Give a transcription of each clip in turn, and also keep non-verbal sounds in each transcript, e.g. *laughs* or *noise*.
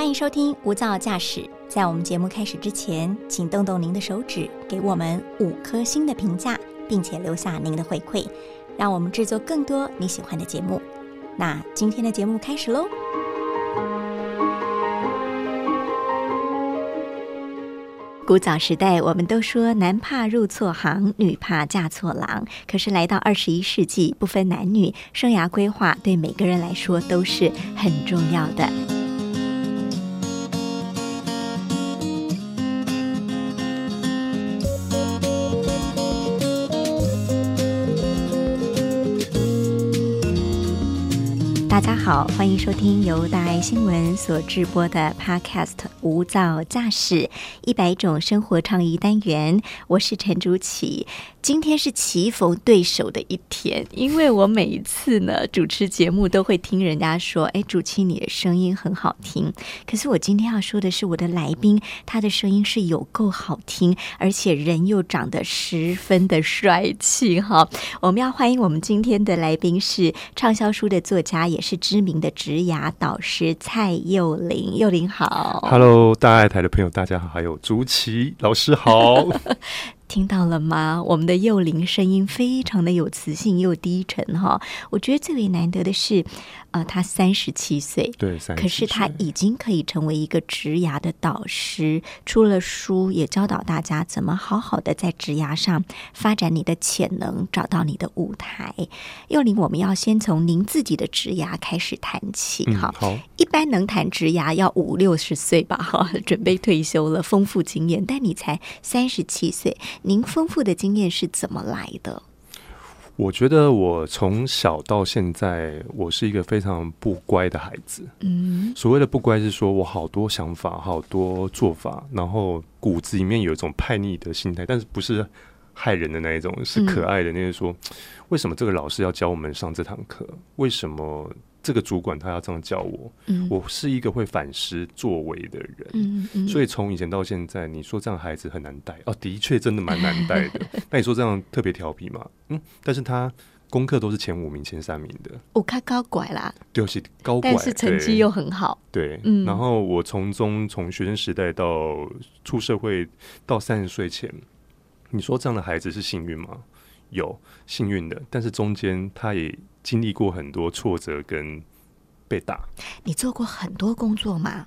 欢迎收听《无噪驾驶》。在我们节目开始之前，请动动您的手指，给我们五颗星的评价，并且留下您的回馈，让我们制作更多你喜欢的节目。那今天的节目开始喽！古早时代，我们都说男怕入错行，女怕嫁错郎。可是来到二十一世纪，不分男女，生涯规划对每个人来说都是很重要的。好，欢迎收听由大爱新闻所制播的 Podcast《无噪驾驶一百种生活创意单元》，我是陈竹启。今天是棋逢对手的一天，因为我每一次呢主持节目都会听人家说：“哎，主持你的声音很好听。”可是我今天要说的是，我的来宾他的声音是有够好听，而且人又长得十分的帅气。哈，我们要欢迎我们今天的来宾是畅销书的作家，也是知名的职涯导师蔡佑林。佑林好，Hello，大爱台的朋友大家好，还有竹崎老师好。*laughs* 听到了吗？我们的幼龄声音非常的有磁性又低沉哈。我觉得最为难得的是，呃，他三十七岁，对，可是他已经可以成为一个职涯的导师，出了书也教导大家怎么好好的在职涯上发展你的潜能，找到你的舞台。幼林，我们要先从您自己的职涯开始谈起哈。好，一般能谈职涯要五六十岁吧哈，*laughs* 准备退休了，丰富经验，但你才三十七岁。您丰富的经验是怎么来的？我觉得我从小到现在，我是一个非常不乖的孩子。嗯，所谓的不乖是说我好多想法，好多做法，然后骨子里面有一种叛逆的心态，但是不是害人的那一种，是可爱的那些。说为什么这个老师要教我们上这堂课？为什么？这个主管他要这样教我，嗯我是一个会反思作为的人，所以从以前到现在，你说这样孩子很难带哦，的确真的蛮难带的。*laughs* 那你说这样特别调皮嘛？嗯，但是他功课都是前五名、前三名的。我看高拐啦，就是高拐，但是成绩又很好。对，然后我从中从学生时代到出社会到三十岁前，你说这样的孩子是幸运吗？有幸运的，但是中间他也。经历过很多挫折跟被打，你做过很多工作吗？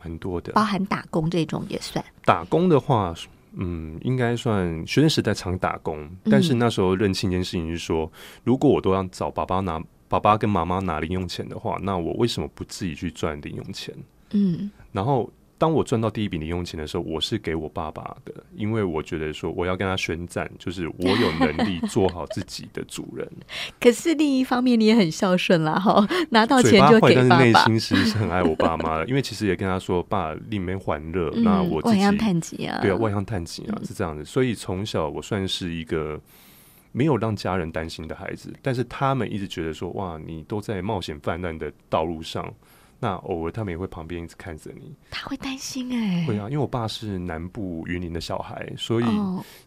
很多的，包含打工这种也算。打工的话，嗯，应该算学生时代常打工，但是那时候认清一件事情是说，如果我都要找爸爸拿爸爸跟妈妈拿零用钱的话，那我为什么不自己去赚零用钱？嗯，然后。当我赚到第一笔零用钱的时候，我是给我爸爸的，因为我觉得说我要跟他宣战，就是我有能力做好自己的主人。*laughs* 可是另一方面，你也很孝顺啦，哈，拿到钱就给爸爸。但是内心其实是很爱我爸妈的，因为其实也跟他说，爸里面还热，*laughs* 那我外乡探吉啊，对啊，外向探吉啊，是这样子。所以从小我算是一个没有让家人担心的孩子，但是他们一直觉得说，哇，你都在冒险泛滥的道路上。那偶尔他们也会旁边一直看着你，他会担心哎，会啊，因为我爸是南部云林的小孩，所以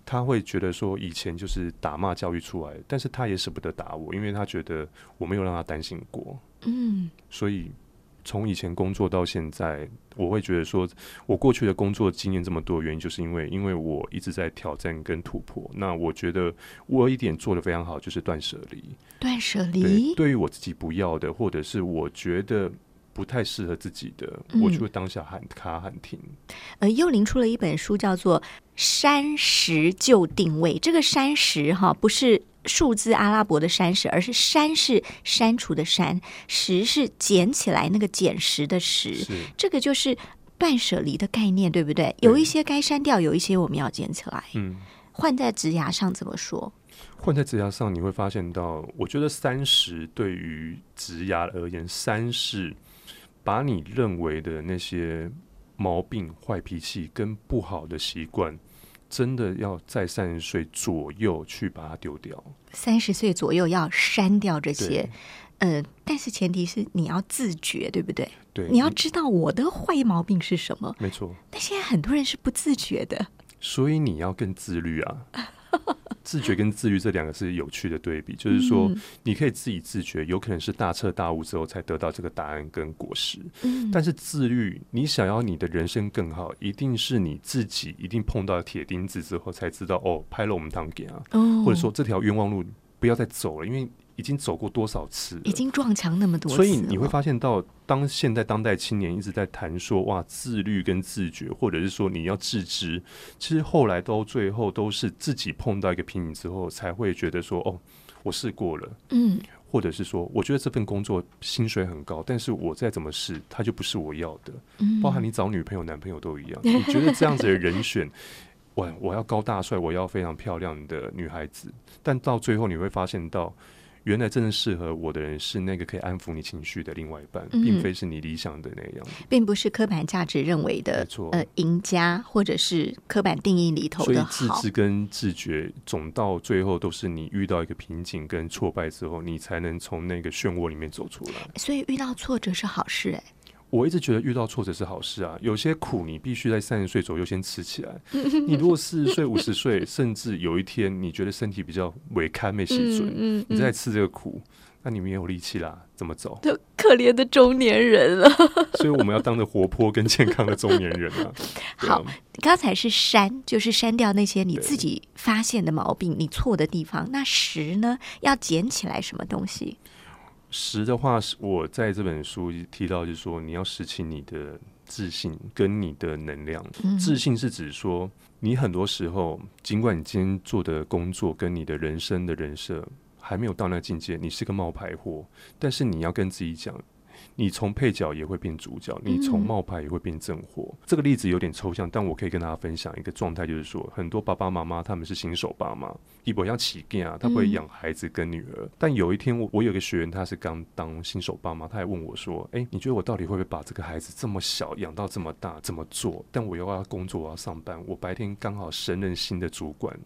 他会觉得说以前就是打骂教育出来，但是他也舍不得打我，因为他觉得我没有让他担心过，嗯，所以从以前工作到现在，我会觉得说我过去的工作经验这么多，原因就是因为因为我一直在挑战跟突破，那我觉得我一点做的非常好，就是断舍离，断舍离，对于我自己不要的，或者是我觉得。不太适合自己的，我就会当下喊卡喊停。呃，幽灵出了一本书，叫做《山石就定位》。这个山石哈，不是数字阿拉伯的山石，而是山是删除的山，石是捡起来那个捡石的石。这个就是断舍离的概念，对不对？有一些该删掉，有一些我们要捡起来。嗯，换在职牙上怎么说？换在职牙上，你会发现到，我觉得三十对于职牙而言，三是。把你认为的那些毛病、坏脾气跟不好的习惯，真的要在三十岁左右去把它丢掉。三十岁左右要删掉这些，呃，但是前提是你要自觉，对不对？对，你要知道我的坏毛病是什么。没错。但现在很多人是不自觉的，所以你要更自律啊。*laughs* 自觉跟自律这两个是有趣的对比，就是说你可以自己自觉，有可能是大彻大悟之后才得到这个答案跟果实。嗯，但是自律，你想要你的人生更好，一定是你自己一定碰到铁钉子之后才知道哦，拍了我们当给啊，或者说这条冤枉路不要再走了，因为。已经走过多少次？已经撞墙那么多次，所以你会发现到，当现在当代青年一直在谈说哇自律跟自觉，或者是说你要自知，其实后来到最后都是自己碰到一个瓶颈之后，才会觉得说哦，我试过了，嗯，或者是说我觉得这份工作薪水很高，但是我再怎么试，它就不是我要的，嗯，包含你找女朋友、男朋友都一样，*laughs* 你觉得这样子的人选，我我要高大帅，我要非常漂亮的女孩子，但到最后你会发现到。原来真正适合我的人是那个可以安抚你情绪的另外一半，并非是你理想的那样，并不是刻板价值认为的呃赢家，或者是刻板定义里头的好。所以自知跟自觉，总到最后都是你遇到一个瓶颈跟挫败之后，你才能从那个漩涡里面走出来。所以遇到挫折是好事哎。我一直觉得遇到挫折是好事啊，有些苦你必须在三十岁左右先吃起来。你如果四十岁、*laughs* 五十岁，甚至有一天你觉得身体比较萎堪没细准，你再吃这个苦，那你没有力气啦，怎么走？就可怜的中年人了。*laughs* 所以我们要当着活泼跟健康的中年人啊。*laughs* 好，刚才是删，就是删掉那些你自己发现的毛病、你错的地方。那十呢？要捡起来什么东西？十的话是我在这本书提到，就是说你要拾起你的自信跟你的能量。自信是指说，你很多时候，尽管你今天做的工作跟你的人生的人设还没有到那个境界，你是个冒牌货，但是你要跟自己讲。你从配角也会变主角，你从冒牌也会变正货。这个例子有点抽象，但我可以跟大家分享一个状态，就是说，很多爸爸妈妈他们是新手爸妈，一不像起劲啊，他会养孩子跟女儿。但有一天，我我有个学员，他是刚当新手爸妈，他还问我说：“哎，你觉得我到底会不会把这个孩子这么小养到这么大？怎么做？但我又要工作，我要上班，我白天刚好升任新的主管，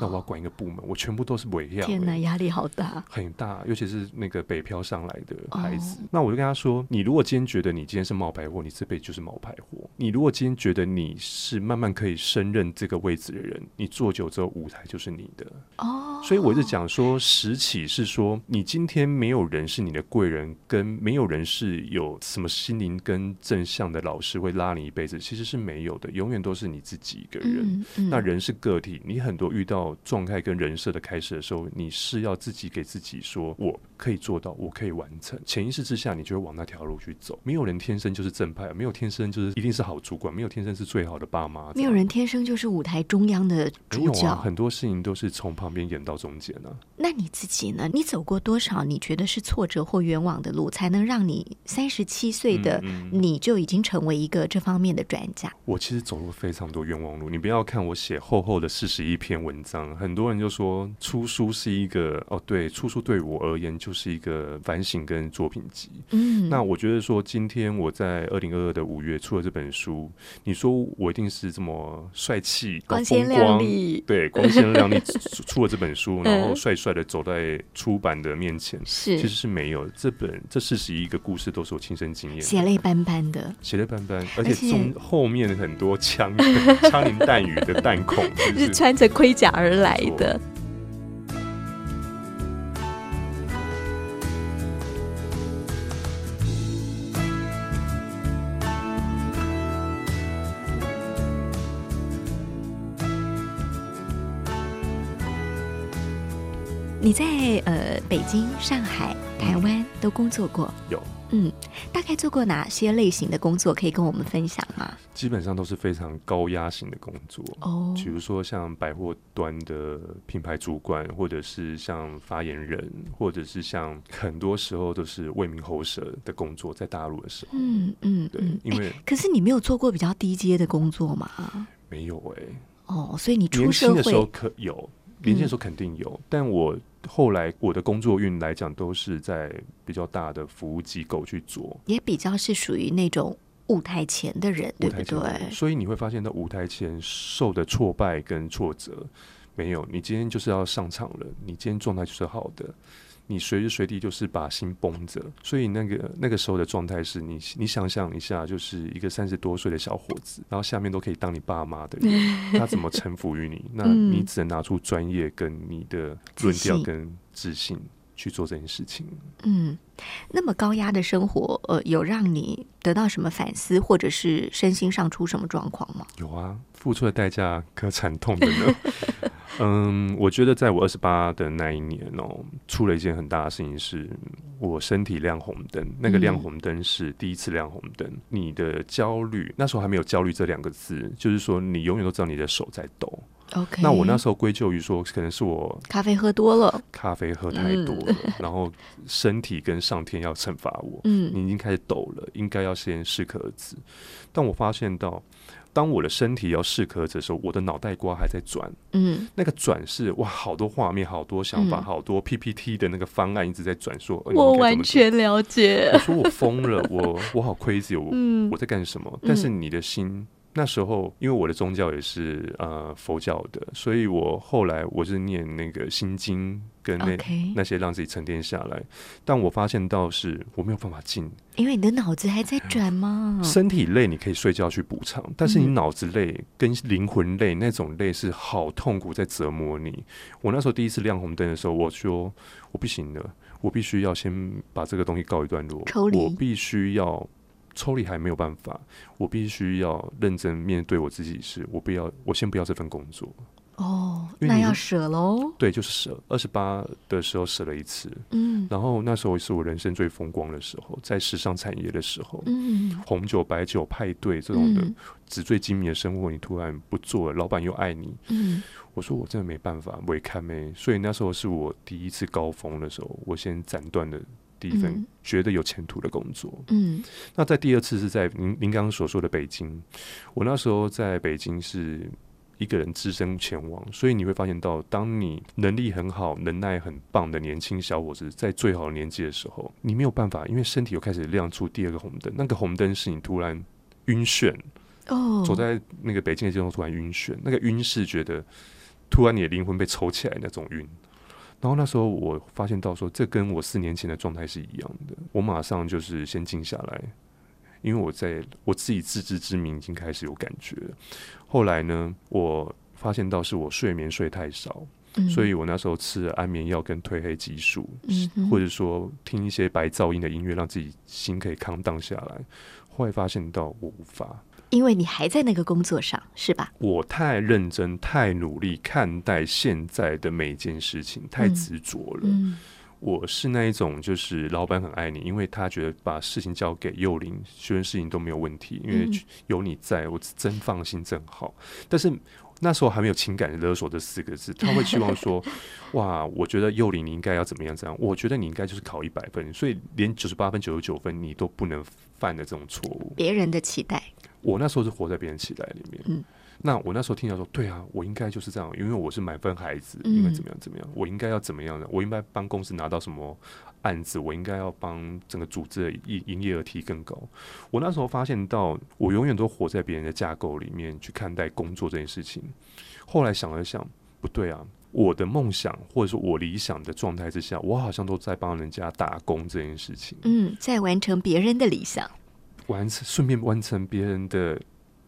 那我要管一个部门，我全部都是围样。天哪，压力好大，很大，尤其是那个北漂上来的孩子。那我就跟他说。你如果今天觉得你今天是冒牌货，你这辈子就是冒牌货。你如果今天觉得你是慢慢可以胜任这个位置的人，你做久之后舞台就是你的哦。所以我是讲说，拾起是说，你今天没有人是你的贵人，跟没有人是有什么心灵跟正向的老师会拉你一辈子，其实是没有的，永远都是你自己一个人。那人是个体，你很多遇到状态跟人设的开始的时候，你是要自己给自己说，我可以做到，我可以完成。潜意识之下，你就会往那。条路去走，没有人天生就是正派，没有天生就是一定是好主管，没有天生是最好的爸妈，没有人天生就是舞台中央的主角。很多事情都是从旁边演到中间呢。那你自己呢？你走过多少你觉得是挫折或冤枉的路，才能让你三十七岁的你就已经成为一个这方面的专家？我其实走过非常多冤枉路。你不要看我写厚厚的四十一篇文章，很多人就说出书是一个哦，对，出书对我而言就是一个反省跟作品集。嗯，那。我觉得说，今天我在二零二二的五月出了这本书，你说我一定是这么帅气、光鲜亮丽，对，光鲜亮丽 *laughs* 出了这本书，然后帅帅的走在出版的面前，是，其实是没有。这本这四十一个故事都是我亲身经验，血泪斑斑的，血泪斑斑，而且中后面很多枪 *laughs* 枪林弹雨的弹孔，*laughs* 是穿着盔甲而来的。你在呃北京、上海、台湾都工作过？有，嗯，大概做过哪些类型的工作？可以跟我们分享吗？基本上都是非常高压型的工作哦，比如说像百货端的品牌主管，或者是像发言人，或者是像很多时候都是为民喉舌的工作，在大陆的时候，嗯嗯，对，因为可是你没有做过比较低阶的工作吗？没有哎，哦，所以你出社会的时候可有，年轻的时候肯定有，但我。后来我的工作运来讲，都是在比较大的服务机构去做，也比较是属于那种舞台前的人，对不对？所以你会发现，在舞台前受的挫败跟挫折，没有。你今天就是要上场了，你今天状态就是好的，你随时随地就是把心绷着，所以那个那个时候的状态是你你想象一下，就是一个三十多岁的小伙子，然后下面都可以当你爸妈的人，*laughs* 他怎么臣服于你？那你只能拿出专业跟你的论调跟自信去做这件事情。嗯，那么高压的生活，呃，有让你得到什么反思，或者是身心上出什么状况吗？有啊，付出的代价可惨痛的呢。*laughs* 嗯，我觉得在我二十八的那一年哦，出了一件很大的事情，是我身体亮红灯。那个亮红灯是第一次亮红灯。你的焦虑那时候还没有焦虑这两个字，就是说你永远都知道你的手在抖。OK，那我那时候归咎于说，可能是我咖啡喝多了，咖啡喝太多了，*laughs* 然后身体跟上天要惩罚我。嗯，你已经开始抖了，应该要先适可而止。但我发现到。当我的身体要适可的时候，我的脑袋瓜还在转。嗯，那个转是哇，好多画面，好多想法，好多 PPT 的那个方案一直在转。说我完全了解。*laughs* 我说我疯了，我我好 crazy，我我在干什么？但是你的心。那时候，因为我的宗教也是呃佛教的，所以我后来我是念那个心经跟那那些让自己沉淀下来。但我发现到是我没有办法静，因为你的脑子还在转吗？*laughs* 身体累你可以睡觉去补偿，但是你脑子累跟灵魂累那种累是好痛苦，在折磨你。我那时候第一次亮红灯的时候，我说我不行了，我必须要先把这个东西告一段落，我必须要。抽离还没有办法，我必须要认真面对我自己，是我不要，我先不要这份工作。哦，那要舍喽？对，就是舍。二十八的时候舍了一次，嗯，然后那时候是我人生最风光的时候，在时尚产业的时候，嗯，红酒、白酒、派对这种的纸醉金迷的生活，你突然不做了，老板又爱你，嗯，我说我真的没办法，我也看没，所以那时候是我第一次高峰的时候，我先斩断了。第一份觉得有前途的工作，嗯，那在第二次是在您您刚刚所说的北京，我那时候在北京是一个人只身前往，所以你会发现到，当你能力很好、能耐很棒的年轻小伙子在最好的年纪的时候，你没有办法，因为身体又开始亮出第二个红灯，那个红灯是你突然晕眩。哦，走在那个北京的街头突然晕眩，那个晕是觉得突然你的灵魂被抽起来那种晕。然后那时候我发现到说，这跟我四年前的状态是一样的。我马上就是先静下来，因为我在我自己自知之明已经开始有感觉了。后来呢，我发现到是我睡眠睡太少，所以我那时候吃了安眠药跟褪黑激素，或者说听一些白噪音的音乐，让自己心可以康荡下来。后来发现到我无法。因为你还在那个工作上，是吧？我太认真、太努力看待现在的每一件事情，太执着了。我是那一种，就是老板很爱你，因为他觉得把事情交给幼龄，所有事情都没有问题，因为有你在，我真放心，真好。但是那时候还没有情感勒索这四个字，他会希望说：*laughs* “哇，我觉得幼龄你应该要怎么样？怎样？我觉得你应该就是考一百分，所以连九十八分、九十九分你都不能犯的这种错误。”别人的期待。我那时候是活在别人期待里面，嗯，那我那时候听到说，对啊，我应该就是这样，因为我是满分孩子，应该怎么样怎么样，我应该要怎么样的，我应该帮公司拿到什么案子，我应该要帮整个组织的营营业额提更高。我那时候发现到，我永远都活在别人的架构里面去看待工作这件事情。后来想了想，不对啊，我的梦想或者说我理想的状态之下，我好像都在帮人家打工这件事情，嗯，在完成别人的理想。完成，顺便完成别人的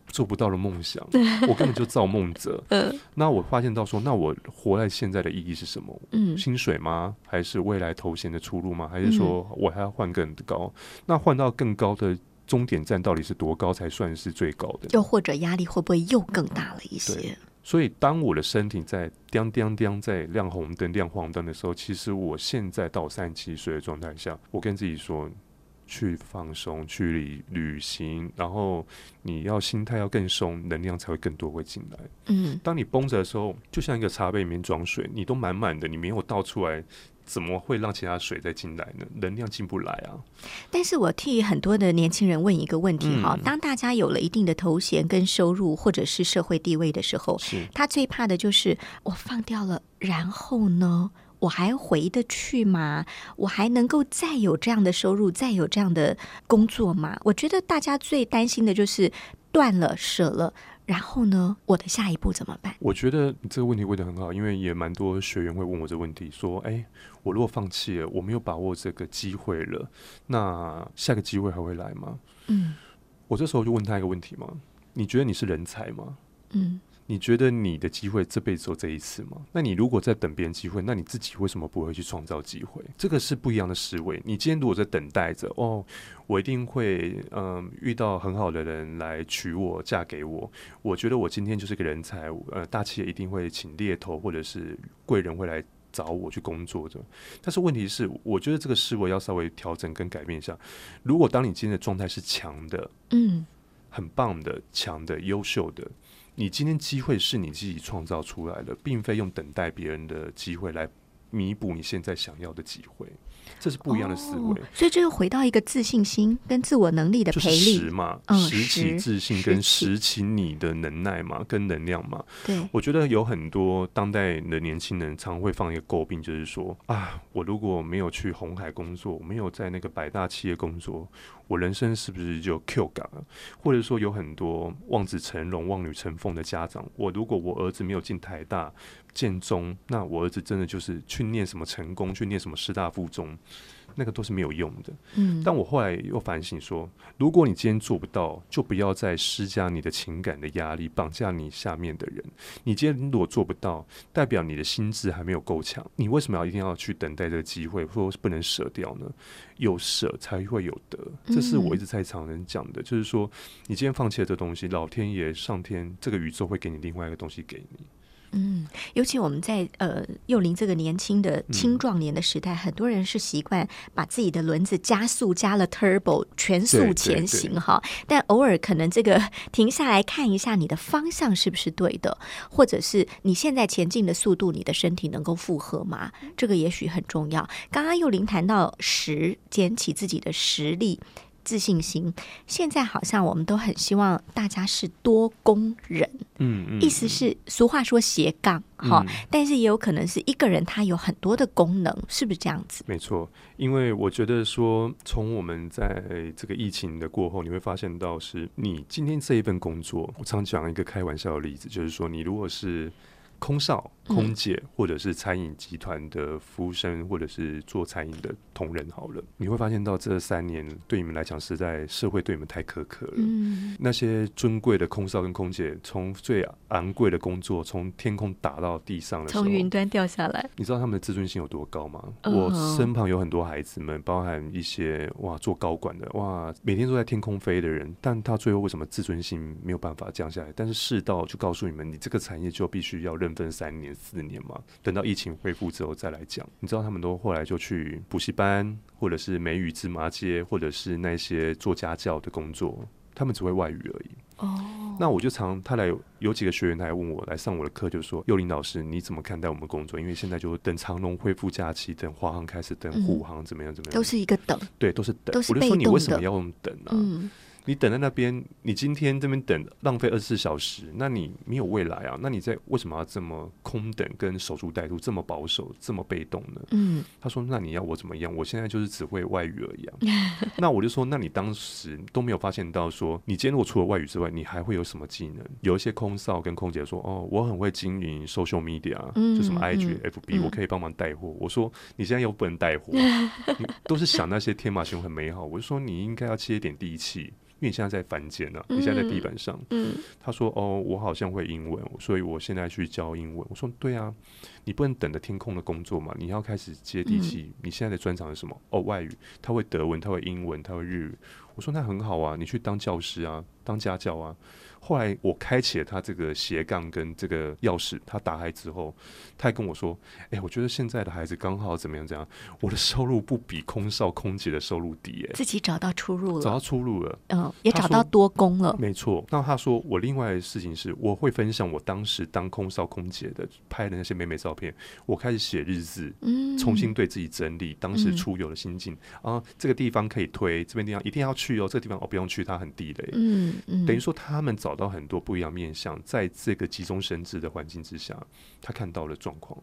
做不到的梦想，我根本就造梦者。*laughs* 嗯，那我发现到说，那我活在现在的意义是什么？嗯，薪水吗？还是未来头衔的出路吗？还是说我还要换更高？那换到更高的终点站到底是多高才算是最高的？又或者压力会不会又更大了一些？所以当我的身体在叮叮叮在亮红灯、亮黄灯的时候，其实我现在到三十七岁的状态下，我跟自己说。去放松，去旅旅行，然后你要心态要更松，能量才会更多会进来。嗯，当你绷着的时候，就像一个茶杯里面装水，你都满满的，你没有倒出来，怎么会让其他水再进来呢？能量进不来啊！但是我替很多的年轻人问一个问题哈：当大家有了一定的头衔跟收入，或者是社会地位的时候，他最怕的就是我放掉了，然后呢？我还回得去吗？我还能够再有这样的收入，再有这样的工作吗？我觉得大家最担心的就是断了、舍了，然后呢，我的下一步怎么办？我觉得你这个问题问的很好，因为也蛮多学员会问我这个问题，说：“哎，我如果放弃了，我没有把握这个机会了，那下个机会还会来吗？”嗯，我这时候就问他一个问题嘛：“你觉得你是人才吗？”嗯。你觉得你的机会这辈子只有这一次吗？那你如果在等别人机会，那你自己为什么不会去创造机会？这个是不一样的思维。你今天如果在等待着，哦，我一定会嗯遇到很好的人来娶我嫁给我。我觉得我今天就是个人才，呃，大企业一定会请猎头或者是贵人会来找我去工作的。但是问题是，我觉得这个思维要稍微调整跟改变一下。如果当你今天的状态是强的，嗯，很棒的、强的、优秀的。你今天机会是你自己创造出来的，并非用等待别人的机会来弥补你现在想要的机会。这是不一样的思维，所以这又回到一个自信心跟自我能力的培力嘛，拾起自信跟拾起你的能耐嘛，跟能量嘛。对，我觉得有很多当代的年轻人常会放一个诟病，就是说啊，我如果没有去红海工作，没有在那个百大企业工作，我人生是不是就 Q 感了？或者说有很多望子成龙、望女成凤的家长，我如果我儿子没有进台大。建中，那我儿子真的就是去念什么成功，去念什么师大附中，那个都是没有用的。嗯，但我后来又反省说，如果你今天做不到，就不要再施加你的情感的压力，绑架你下面的人。你今天如果做不到，代表你的心智还没有够强。你为什么要一定要去等待这个机会，或者是不能舍掉呢？有舍才会有得，这是我一直在常人讲的，就是说，你今天放弃了这东西，老天爷、上天、这个宇宙会给你另外一个东西给你。嗯，尤其我们在呃幼龄这个年轻的青壮年的时代，很多人是习惯把自己的轮子加速加了 turbo 全速前行哈，但偶尔可能这个停下来看一下你的方向是不是对的，或者是你现在前进的速度，你的身体能够负荷吗？这个也许很重要。刚刚幼龄谈到实捡起自己的实力。自信心，现在好像我们都很希望大家是多工人，嗯嗯，意思是俗话说斜杠哈，但是也有可能是一个人他有很多的功能，是不是这样子？没错，因为我觉得说，从我们在这个疫情的过后，你会发现到是你今天这一份工作，我常讲一个开玩笑的例子，就是说你如果是。空少、空姐，或者是餐饮集团的服务生，或者是做餐饮的同仁，好了，你会发现到这三年对你们来讲，实在社会对你们太苛刻了。嗯，那些尊贵的空少跟空姐，从最昂贵的工作，从天空打到地上的时候，从云端掉下来，你知道他们的自尊心有多高吗？我身旁有很多孩子们，包含一些哇做高管的，哇每天都在天空飞的人，但他最后为什么自尊心没有办法降下来？但是世道就告诉你们，你这个产业就必须要认。分三年四年嘛，等到疫情恢复之后再来讲。你知道他们都后来就去补习班，或者是美语芝麻街，或者是那些做家教的工作，他们只会外语而已。哦，那我就常他来有几个学员，他来问我来上我的课，就说幼林老师你怎么看待我们工作？因为现在就等长龙恢复假期，等华航开始，等虎航怎么样怎么样，都是一个等，对，都是等。都是我就说你为什么要用等呢？你等在那边，你今天这边等浪费二十四小时，那你没有未来啊？那你在为什么要这么空等跟守株待兔，这么保守，这么被动呢？嗯，他说：“那你要我怎么样？我现在就是只会外语而已啊。”那我就说：“那你当时都没有发现到说，你今天如果除了外语之外，你还会有什么技能？有一些空少跟空姐说：‘哦，我很会经营 social media，就什么 IG、FB，我可以帮忙带货。*laughs* ’我说：‘你现在又不能带货，你都是想那些天马行空很美好。’我就说：‘你应该要接点地气。’因为你现在在凡间呢，你现在在地板上。他说：“哦，我好像会英文，所以我现在去教英文。”我说：“对啊，你不能等着天空的工作嘛，你要开始接地气。你现在的专长是什么？哦，外语，他会德文，他会英文，他会日语。我说那很好啊，你去当教师啊，当家教啊。”后来我开启了他这个斜杠跟这个钥匙，他打开之后，他还跟我说：“哎，我觉得现在的孩子刚好怎么样？怎样？我的收入不比空少空姐的收入低。”哎，自己找到出路了，找到出路了，嗯，也找到多工了。没错。那他说我另外的事情是，我会分享我当时当空少空姐的拍的那些美美照片。我开始写日志，嗯，重新对自己整理当时出游的心境啊。这个地方可以推，这边地方一定要去哦。这个地方哦不用去，它很地雷。嗯嗯，等于说他们找。到很多不一样面向，在这个急中生智的环境之下，他看到了状况。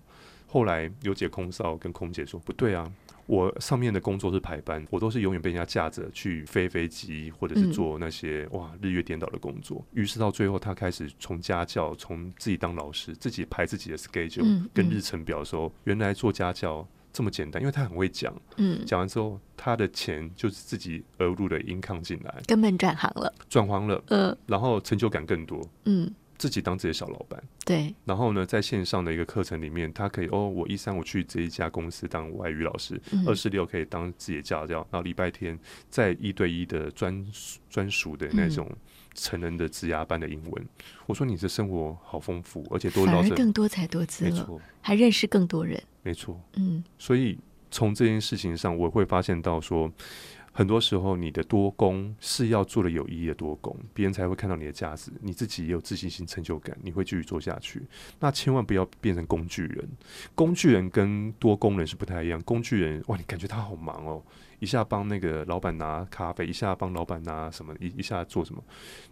后来有姐空少跟空姐说：“不对啊，我上面的工作是排班，我都是永远被人家架着去飞飞机，或者是做那些哇日月颠倒的工作。于是到最后，他开始从家教，从自己当老师，自己排自己的 schedule 跟日程表的时候，原来做家教这么简单，因为他很会讲。嗯，讲完之后，他的钱就是自己额入的 income 进来，根本转行了，转行了。嗯，然后成就感更多。嗯。自己当自己的小老板，对。然后呢，在线上的一个课程里面，他可以哦，我一三五去这一家公司当外语老师，二四六可以当自己的家教，然后礼拜天在一对一的专专属的那种成人的职涯班的英文。我说你的生活好丰富，而且多反而更多才多姿了，还认识更多人。没错，嗯。所以从这件事情上，我会发现到说。很多时候，你的多功是要做的有意义的多功，别人才会看到你的价值，你自己也有自信心、成就感，你会继续做下去。那千万不要变成工具人，工具人跟多功人是不太一样。工具人，哇，你感觉他好忙哦，一下帮那个老板拿咖啡，一下帮老板拿什么，一一下做什么，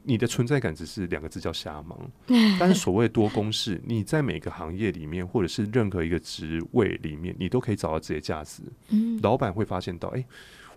你的存在感只是两个字叫瞎忙。*laughs* 但是所谓多功是，你在每个行业里面，或者是任何一个职位里面，你都可以找到自己的价值。嗯，老板会发现到，哎。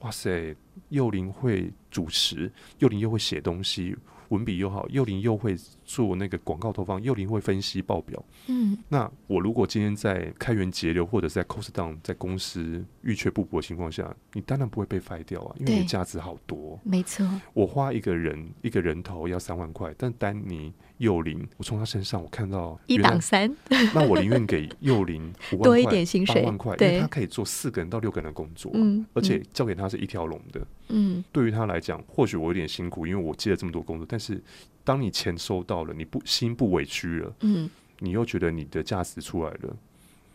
哇塞，幼林会主持，幼林又会写东西，文笔又好，幼林又会做那个广告投放，幼林会分析报表。嗯，那我如果今天在开源节流或者在 cost down 在公司欲缺不补的情况下，你当然不会被废掉啊，因为你价值好多。没错，我花一个人一个人头要三万块，但丹尼。幼林，我从他身上我看到一档三，*laughs* 那我宁愿给幼龄 *laughs* 多一点薪水，八万块，因为他可以做四个人到六个人的工作，嗯，而且交给他是一条龙的，嗯，对于他来讲，或许我有点辛苦，因为我接了这么多工作，但是当你钱收到了，你不心不委屈了，嗯，你又觉得你的价值出来了，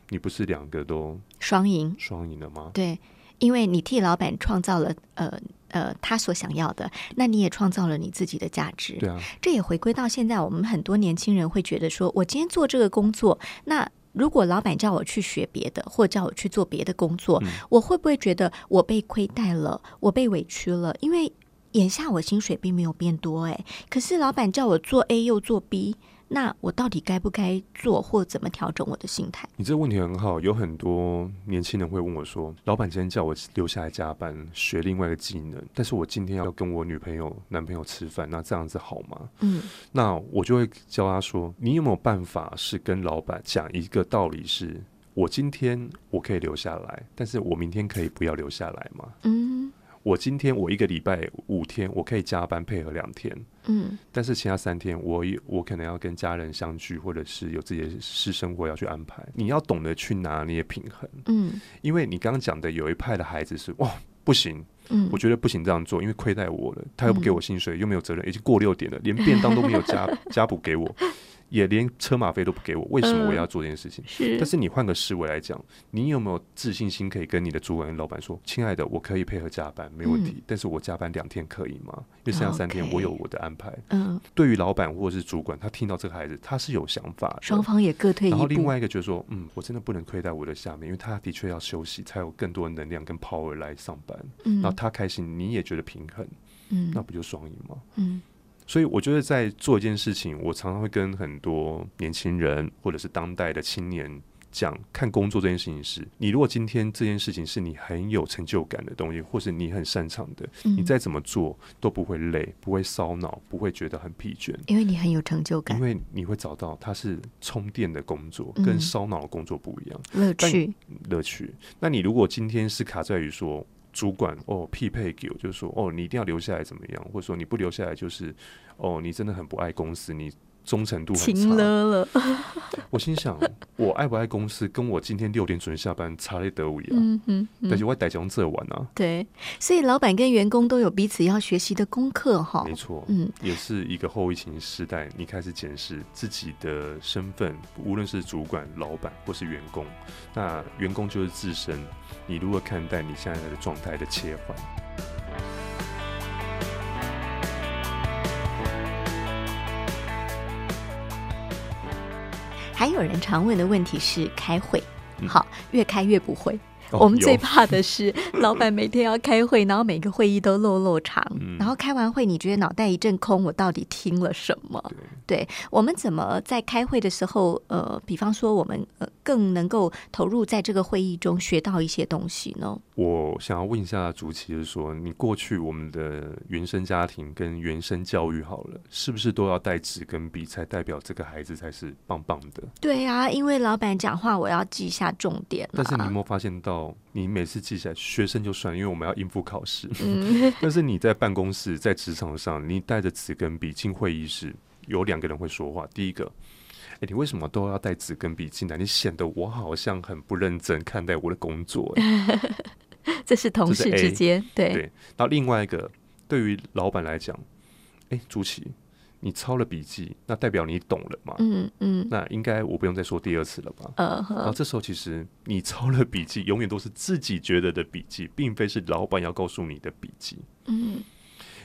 你不是两个都双赢，双赢了吗？对，因为你替老板创造了呃。呃，他所想要的，那你也创造了你自己的价值。对啊，这也回归到现在，我们很多年轻人会觉得说，我今天做这个工作，那如果老板叫我去学别的，或叫我去做别的工作，我会不会觉得我被亏待了，我被委屈了？因为眼下我薪水并没有变多，哎，可是老板叫我做 A 又做 B。那我到底该不该做，或怎么调整我的心态？你这个问题很好，有很多年轻人会问我说：“老板今天叫我留下来加班，学另外一个技能，但是我今天要跟我女朋友、男朋友吃饭，那这样子好吗？”嗯，那我就会教他说：“你有没有办法是跟老板讲一个道理，是我今天我可以留下来，但是我明天可以不要留下来吗？”嗯。我今天我一个礼拜五天，我可以加班配合两天，嗯，但是其他三天我我可能要跟家人相聚，或者是有自己的私生活要去安排。你要懂得去拿捏平衡，嗯，因为你刚刚讲的有一派的孩子是哇不行，嗯，我觉得不行这样做，因为亏待我了，他又不给我薪水，又没有责任，已经过六点了，连便当都没有加 *laughs* 加补给我。也连车马费都不给我，为什么我要做这件事情？是，但是你换个思维来讲，你有没有自信心可以跟你的主管、老板说：“亲爱的，我可以配合加班，没问题，但是我加班两天可以吗？因为剩下三天我有我的安排。”嗯，对于老板或者是主管，他听到这个孩子，他是有想法，双方也各退一步。然后另外一个就是说：“嗯，我真的不能亏待我的下面，因为他的确要休息，才有更多的能量跟 power 来上班。嗯，然后他开心，你也觉得平衡，嗯，那不就双赢吗？嗯。”所以我觉得在做一件事情，我常常会跟很多年轻人或者是当代的青年讲，看工作这件事情是，你如果今天这件事情是你很有成就感的东西，或是你很擅长的，你再怎么做都不会累，不会烧脑，不会觉得很疲倦，因为你很有成就感，因为你会找到它是充电的工作，跟烧脑的工作不一样，乐趣，乐趣。那你如果今天是卡在于说。主管哦，匹配给我，就是说哦，你一定要留下来怎么样？或者说你不留下来，就是哦，你真的很不爱公司，你。忠诚度很差了。*laughs* 我心想，我爱不爱公司，跟我今天六点准时下班差得德五一样。嗯嗯，但是我带这这玩啊。对，所以老板跟员工都有彼此要学习的功课哈。没错，嗯，也是一个后疫情时代，你开始检视自己的身份，无论是主管、老板或是员工，那员工就是自身，你如何看待你现在的状态的切换？还有人常问的问题是开会，好，越开越不会。哦我们最怕的是老板每天要开会，然后每个会议都落落长，嗯然后开完会你觉得脑袋一阵空，我到底听了什么？对我们怎么在开会的时候，呃，比方说我们呃更能够投入在这个会议中学到一些东西呢？我想要问一下朱琪，就是说，你过去我们的原生家庭跟原生教育好了，是不是都要带纸跟笔才代表这个孩子才是棒棒的？对啊，因为老板讲话我要记下重点、啊，但是你有没有发现到，你每次记起来，学生就算了，因为我们要应付考试。嗯 *laughs* *laughs* 但是你在办公室、在职场上，你带着纸跟笔进会议室，有两个人会说话。第一个，哎、你为什么都要带纸跟笔进来？你显得我好像很不认真看待我的工作、哎 *laughs* 这是同事之间，对对，然后另外一个，对于老板来讲，哎、朱琪，你抄了笔记，那代表你懂了嘛？嗯嗯那应该我不用再说第二次了吧？呃然后，这时候，其实你抄了笔记，永远都是自己觉得的笔记，并非是老板要告诉你的笔记。嗯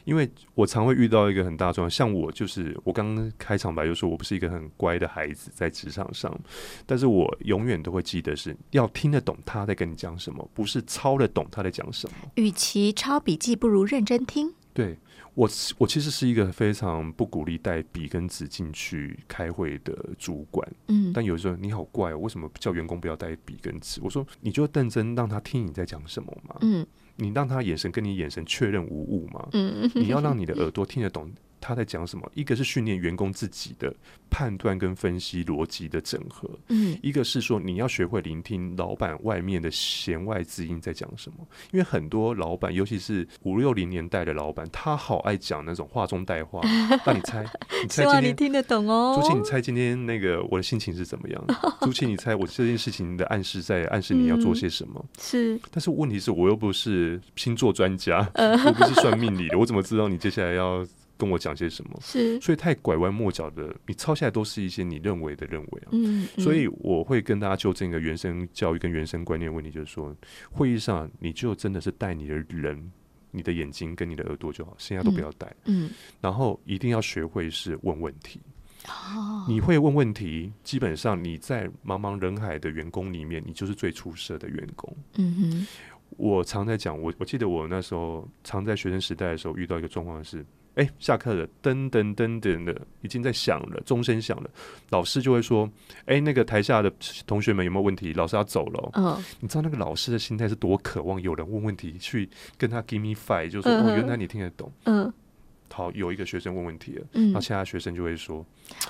因为我常会遇到一个很大的状况，像我就是我刚刚开场白就说我不是一个很乖的孩子在职场上，但是我永远都会记得是要听得懂他在跟你讲什么，不是抄得懂他在讲什么。与其抄笔记，不如认真听。对我，我其实是一个非常不鼓励带笔跟纸进去开会的主管。嗯但有时候你好怪哦，为什么叫员工不要带笔跟纸？我说你就认真让他听你在讲什么嘛，嗯你让他眼神跟你眼神确认无误嘛，嗯你要让你的耳朵听得懂他在讲什么。一个是训练员工自己的判断跟分析逻辑的整合，嗯一个是说你要学会聆听老板外面的弦外之音在讲什么。因为很多老板，尤其是五六零年代的老板，他好爱讲那种话中带话。*laughs* 让你猜，你猜希望今天？你听得懂哦。朱琪，你猜今天那个我的心情是怎么样？*laughs* 朱琪，你猜我这件事情的暗示在暗示你要做些什么？是但是问题是我又不是星座专家，我不是算命理的，我怎么知道你接下来要跟我讲些什么？是，所以太拐弯抹角的，你抄下来都是一些你认为的认为啊。嗯，嗯所以我会跟大家纠正一个原生教育跟原生观念问题，就是说，会议上你就真的是带你的人、你的眼睛跟你的耳朵就好，剩下都不要带。嗯然后一定要学会是问问题。哦，你会问问题，基本上你在茫茫人海的员工里面，你就是最出色的员工。嗯哼，我常在讲，我我记得我那时候常在学生时代的时候遇到一个状况是，哎、下课了，噔噔噔噔的，已经在响了，钟声响了，老师就会说，哎、那个台下的同学们有没有问题？老师要走了哦、嗯你知道那个老师的心态是多渴望有人问问题，去跟他 give me five，就说、嗯哦，原来你听得懂。嗯好，有一个学生问问题了，嗯然后，其他学生就会说，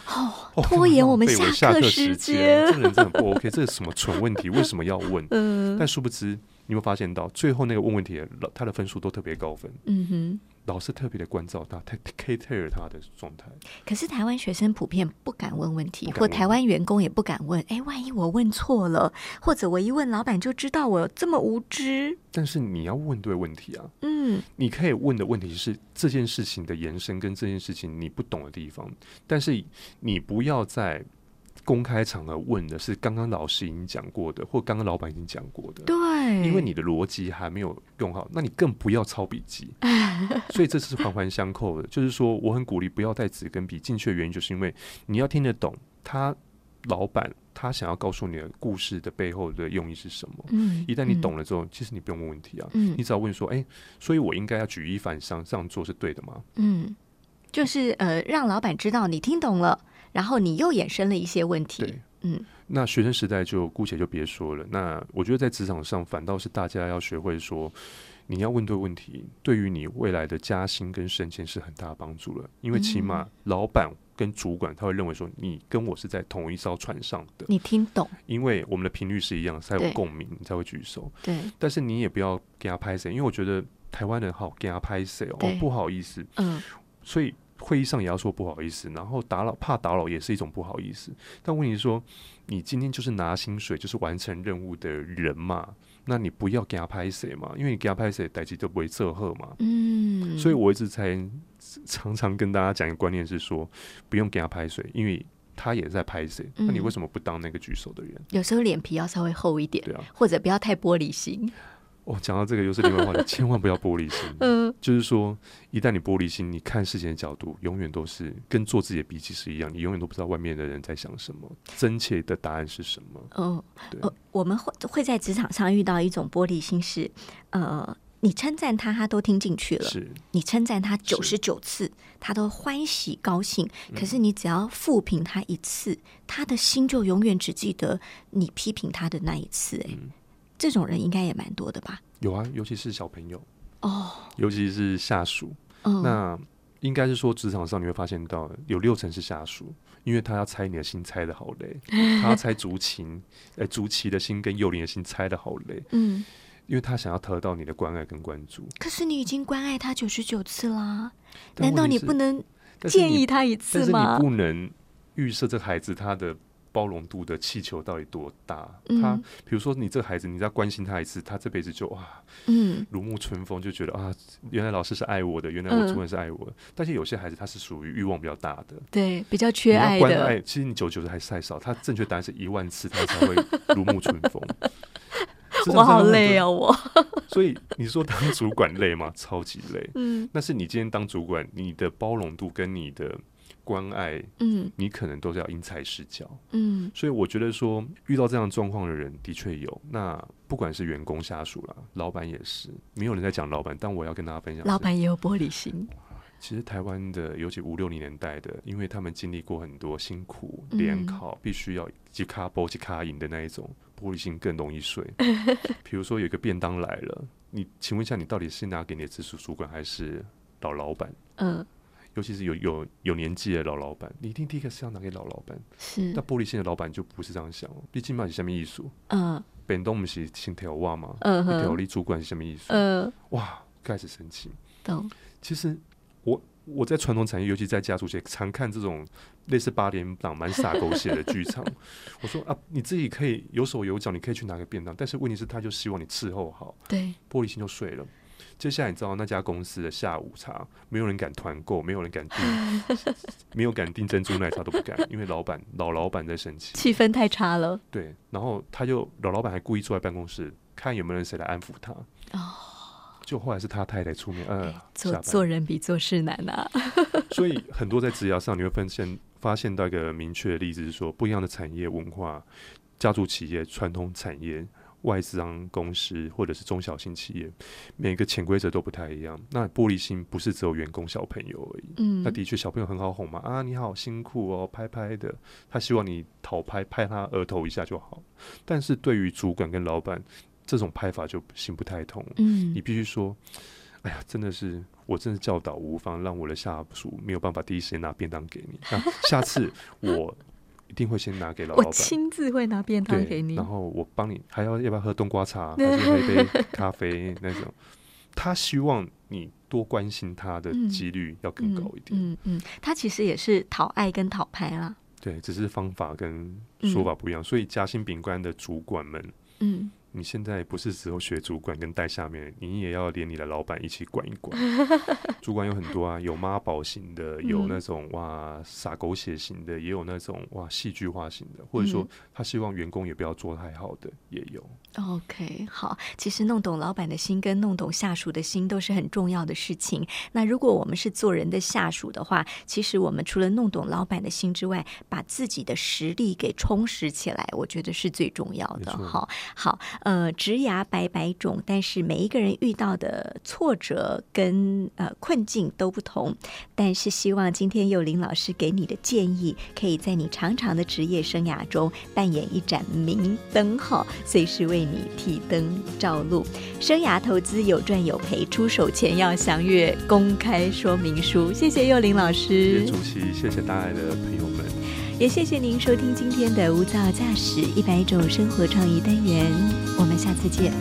哦，哦拖延我们下课下课时间，这个人真的不 OK，这是什么蠢问题？为什么要问？*laughs* 嗯但殊不知，你会发现到最后那个问问题的老他的分数都特别高分，嗯哼。老师特别的关照他，他 take care 他的状态。可是台湾学生普遍不敢问问题，或台湾员工也不敢问。哎，万一我问错了，或者我一问老板就知道我这么无知。但是你要问对问题啊，嗯你可以问的问题是这件事情的延伸跟这件事情你不懂的地方，但是你不要在公开场合问的是刚刚老师已经讲过的，或刚刚老板已经讲过的。对，因为你的逻辑还没有用好，那你更不要抄笔记。*laughs* 所以这是环环相扣的。就是说，我很鼓励不要带纸跟笔进去的原因，就是因为你要听得懂他老板他想要告诉你的故事的背后的用意是什么。嗯，一旦你嗯懂了之后，其实你不用问问题啊，嗯你只要问说：“哎、所以我应该要举一反三，这样做是对的吗嗯，就是呃，让老板知道你听懂了，然后你又衍生了一些问？”题。对。嗯那学生时代就姑且就别说了。那我觉得在职场上，反倒是大家要学会说，你要问对问题，对于你未来的加薪跟升迁是很大的帮助了。因为起码老板跟主管他会认为说，你跟我是在同一艘船上的，你听懂，因为我们的频率是一样，才有共鸣，你才会举手。对，但是你也不要给他拍谁，因为我觉得台湾人好给他拍谁哦，不好意思，嗯所以会议上也要说不好意思，然后打扰怕打扰也是一种不好意思。但问题是说，你今天就是拿薪水，就是完成任务的人嘛，那你不要给他拍谁嘛，因为你给他拍谁，代际都不会奏贺嘛。嗯，所以我一直才常常跟大家讲一个观念是说，不用给他拍谁，因为他也在拍谁，那你嗯为什么不当那个举手的人？有时候脸皮要稍微厚一点，对啊，或者不要太玻璃心。哦，讲到这个又是另外话题，*laughs* 千万不要玻璃心。嗯，就是说，一旦你玻璃心，你看事情的角度永远都是跟做自己的笔记是一样，你永远都不知道外面的人在想什么，真切的答案是什么。嗯，对。我们会会在职场上遇到一种玻璃心，是呃，你称赞他，他都听进去了；是你称赞他九十九次，他都欢喜高兴。可是你只要复评他一次，他的心就永远只记得你批评他的那一次。哎。这种人应该也蛮多的吧？有啊，尤其是小朋友哦，尤其是下属。那应该是说，职场上你会发现到有六成是下属，因为他要猜你的心猜的好累，*laughs* 他要猜竹琴，哎，竹棋的心跟幼灵的心猜的好累。嗯，因为他想要得到你的关爱跟关注。可是你已经关爱他九十九次啦，难道你不能建议他一次吗？你不能预设这孩子他的。包容度的气球到底多大？他比如说，你这个孩子，你再关心他一次，他这辈子就哇，嗯，如沐春风，就觉得啊，原来老师是爱我的，原来我主任是爱我的。但是有些孩子他是属于欲望比较大的，对，比较缺爱的。其实你九九的还太少，他正确答案是一万次，他才会如沐春风。*laughs* 我好累啊，我。*laughs* 所以你说当主管累吗？超级累。嗯，那是你今天当主管，你的包容度跟你的。关爱，嗯，你可能都是要因材施教，嗯，所以我觉得说遇到这样状况的人的确有。那不管是员工、下属啦，老板也是，没有人在讲老板，但我要跟大家分享，老板也有玻璃心。其实台湾的，尤其五六零年代的，因为他们经历过很多辛苦联考，必须要即卡波即卡赢的那一种，玻璃心更容易碎。比如说有一个便当来了，你请问一下，你到底是拿给你的直属主管还是老老板？嗯。尤其是有有有年纪的老老板，你一定第一个是要拿给老老板。是，但玻璃心的老板就不是这样想。毕竟嘛是下面艺术，嗯，本东不是心条袜嘛，嗯哼，条例主管是下面艺术，嗯，哇，开始生气。懂。其实我我在传统产业，尤其在家族界，常看这种类似八点档蛮洒狗血的剧场。*laughs* 我说啊，你自己可以有手有脚，你可以去拿个便当，但是问题是，他就希望你伺候好，对，玻璃心就碎了。接下来你知道那家公司的下午茶，没有人敢团购，没有人敢订，*laughs* 没有敢订珍珠奶茶都不敢，因为老板老老板在生气，气氛太差了。对，然后他就老老板还故意坐在办公室，看有没有人谁来安抚他。哦，就后来是他太太出面，呃，做做人比做事难啊。*laughs* 所以很多在职涯上你会发现发现到一个明确的例子是说，不一样的产业文化、家族企业、传统产业。外商公司或者是中小型企业，每个潜规则都不太一样。那玻璃心不是只有员工小朋友而已。嗯，那的确小朋友很好哄嘛，啊，你好辛苦哦，拍拍的，他希望你讨拍，拍他额头一下就好。但是对于主管跟老板，这种拍法就行不太通。嗯，你必须说，哎呀，真的是我真是教导无方，让我的下属没有办法第一时间拿便当给你。那下次我。一定会先拿给老板，我亲自会拿便当给你，然后我帮你，还要要不要喝冬瓜茶，*laughs* 还是喝一杯咖啡那种？他希望你多关心他的几率要更高一点。嗯嗯，他其实也是讨爱跟讨拍啦。对，只是方法跟说法不一样，所以夹心饼干的主管们，嗯。你现在不是只有学主管跟带下面，你也要连你的老板一起管一管。*laughs* 主管有很多啊，有妈宝型的，有那种哇撒狗血型的，也有那种哇戏剧化型的，或者说他希望员工也不要做太好的，也有。OK，好，其实弄懂老板的心跟弄懂下属的心都是很重要的事情。那如果我们是做人的下属的话，其实我们除了弄懂老板的心之外，把自己的实力给充实起来，我觉得是最重要的。好，好。呃，职涯百百种，但是每一个人遇到的挫折跟呃困境都不同。但是希望今天幼林老师给你的建议，可以在你长长的职业生涯中扮演一盏明灯，哈，随时为你提灯照路。生涯投资有赚有赔，出手前要详阅公开说明书。谢谢幼林老师，谢谢主席，谢谢大爱的朋友们。也谢谢您收听今天的无噪驾驶一百种生活创意单元，我们下次见。